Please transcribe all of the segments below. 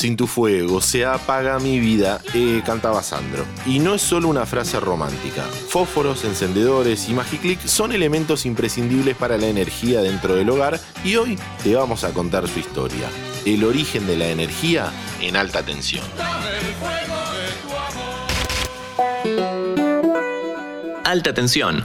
Sin tu fuego se apaga mi vida, eh, cantaba Sandro. Y no es solo una frase romántica. Fósforos, encendedores y Magiclick son elementos imprescindibles para la energía dentro del hogar y hoy te vamos a contar su historia. El origen de la energía en alta tensión. Alta tensión.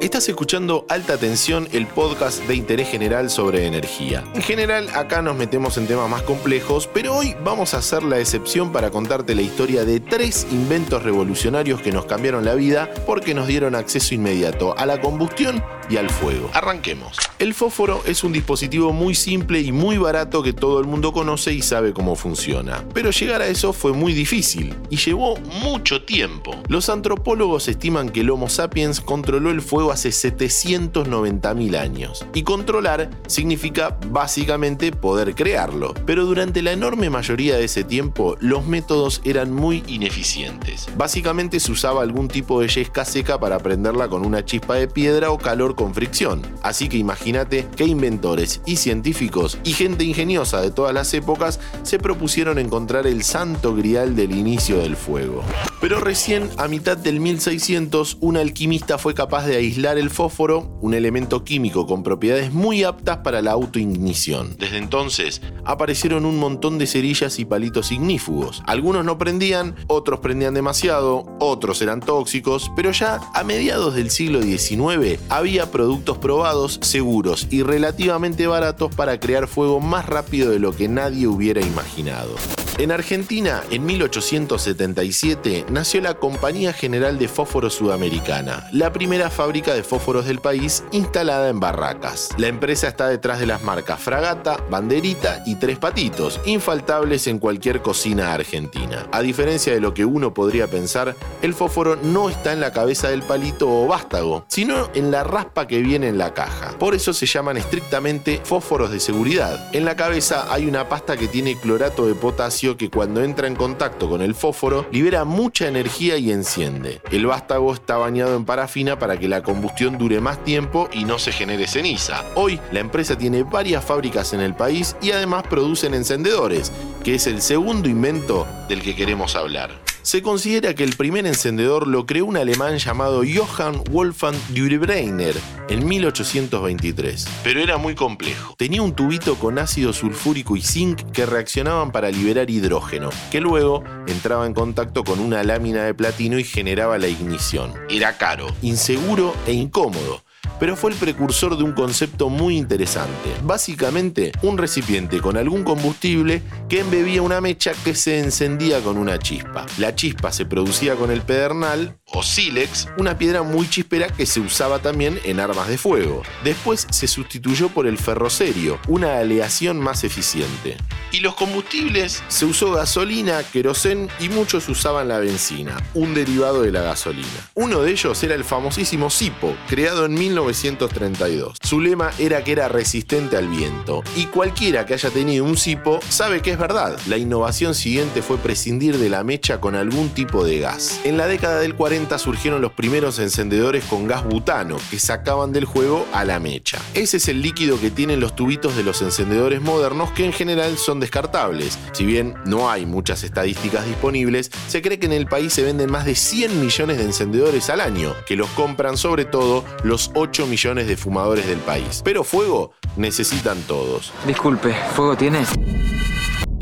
Estás escuchando Alta Tensión, el podcast de interés general sobre energía. En general, acá nos metemos en temas más complejos, pero hoy vamos a hacer la excepción para contarte la historia de tres inventos revolucionarios que nos cambiaron la vida porque nos dieron acceso inmediato a la combustión y al fuego. Arranquemos. El fósforo es un dispositivo muy simple y muy barato que todo el mundo conoce y sabe cómo funciona. Pero llegar a eso fue muy difícil y llevó mucho tiempo. Los antropólogos estiman que el Homo sapiens controló el fuego hace 790.000 años. Y controlar significa básicamente poder crearlo. Pero durante la enorme mayoría de ese tiempo, los métodos eran muy ineficientes. Básicamente se usaba algún tipo de yesca seca para prenderla con una chispa de piedra o calor con fricción. Así que imagínate que inventores y científicos y gente ingeniosa de todas las épocas se propusieron encontrar el santo grial del inicio del fuego. Pero recién a mitad del 1600 un alquimista fue capaz de aislar el fósforo, un elemento químico con propiedades muy aptas para la autoignición. Desde entonces aparecieron un montón de cerillas y palitos ignífugos. Algunos no prendían, otros prendían demasiado, otros eran tóxicos, pero ya a mediados del siglo XIX había productos probados, seguros y relativamente baratos para crear fuego más rápido de lo que nadie hubiera imaginado. En Argentina, en 1877, nació la Compañía General de Fósforos Sudamericana, la primera fábrica de fósforos del país instalada en Barracas. La empresa está detrás de las marcas Fragata, Banderita y Tres Patitos, infaltables en cualquier cocina argentina. A diferencia de lo que uno podría pensar, el fósforo no está en la cabeza del palito o vástago, sino en la raspa que viene en la caja. Por eso se llaman estrictamente fósforos de seguridad. En la cabeza hay una pasta que tiene clorato de potasio que cuando entra en contacto con el fósforo libera mucha energía y enciende. El vástago está bañado en parafina para que la combustión dure más tiempo y no se genere ceniza. Hoy la empresa tiene varias fábricas en el país y además producen encendedores, que es el segundo invento del que queremos hablar. Se considera que el primer encendedor lo creó un alemán llamado Johann Wolfgang Dürrebreiner en 1823, pero era muy complejo. Tenía un tubito con ácido sulfúrico y zinc que reaccionaban para liberar hidrógeno, que luego entraba en contacto con una lámina de platino y generaba la ignición. Era caro, inseguro e incómodo pero fue el precursor de un concepto muy interesante. Básicamente, un recipiente con algún combustible que embebía una mecha que se encendía con una chispa. La chispa se producía con el pedernal o sílex, una piedra muy chispera que se usaba también en armas de fuego. Después se sustituyó por el ferrocerio, una aleación más eficiente. Y los combustibles se usó gasolina, querosén y muchos usaban la benzina, un derivado de la gasolina. Uno de ellos era el famosísimo Sipo, creado en 1932. Su lema era que era resistente al viento, y cualquiera que haya tenido un Sipo sabe que es verdad. La innovación siguiente fue prescindir de la mecha con algún tipo de gas. En la década del 40 surgieron los primeros encendedores con gas butano, que sacaban del juego a la mecha. Ese es el líquido que tienen los tubitos de los encendedores modernos que en general son descartables. Si bien no hay muchas estadísticas disponibles, se cree que en el país se venden más de 100 millones de encendedores al año, que los compran sobre todo los 8 millones de fumadores del país. Pero fuego necesitan todos. Disculpe, ¿fuego tiene?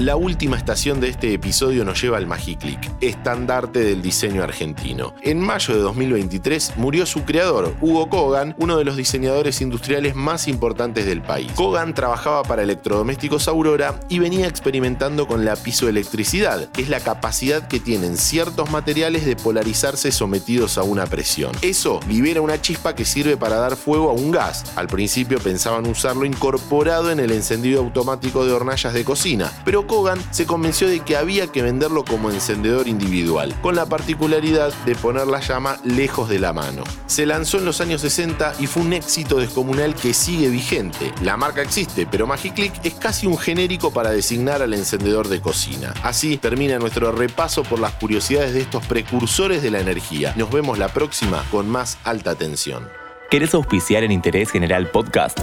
La última estación de este episodio nos lleva al Magiclick, estandarte del diseño argentino. En mayo de 2023 murió su creador, Hugo Kogan, uno de los diseñadores industriales más importantes del país. Kogan trabajaba para electrodomésticos Aurora y venía experimentando con la pisoelectricidad, que es la capacidad que tienen ciertos materiales de polarizarse sometidos a una presión. Eso libera una chispa que sirve para dar fuego a un gas. Al principio pensaban usarlo incorporado en el encendido automático de hornallas de cocina, pero Kogan se convenció de que había que venderlo como encendedor individual, con la particularidad de poner la llama lejos de la mano. Se lanzó en los años 60 y fue un éxito descomunal que sigue vigente. La marca existe, pero Magiclick es casi un genérico para designar al encendedor de cocina. Así termina nuestro repaso por las curiosidades de estos precursores de la energía. Nos vemos la próxima con más alta tensión. ¿Querés auspiciar en Interés General Podcast?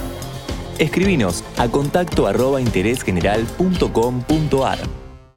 Escribinos a contacto arroba interésgeneral.com.ar.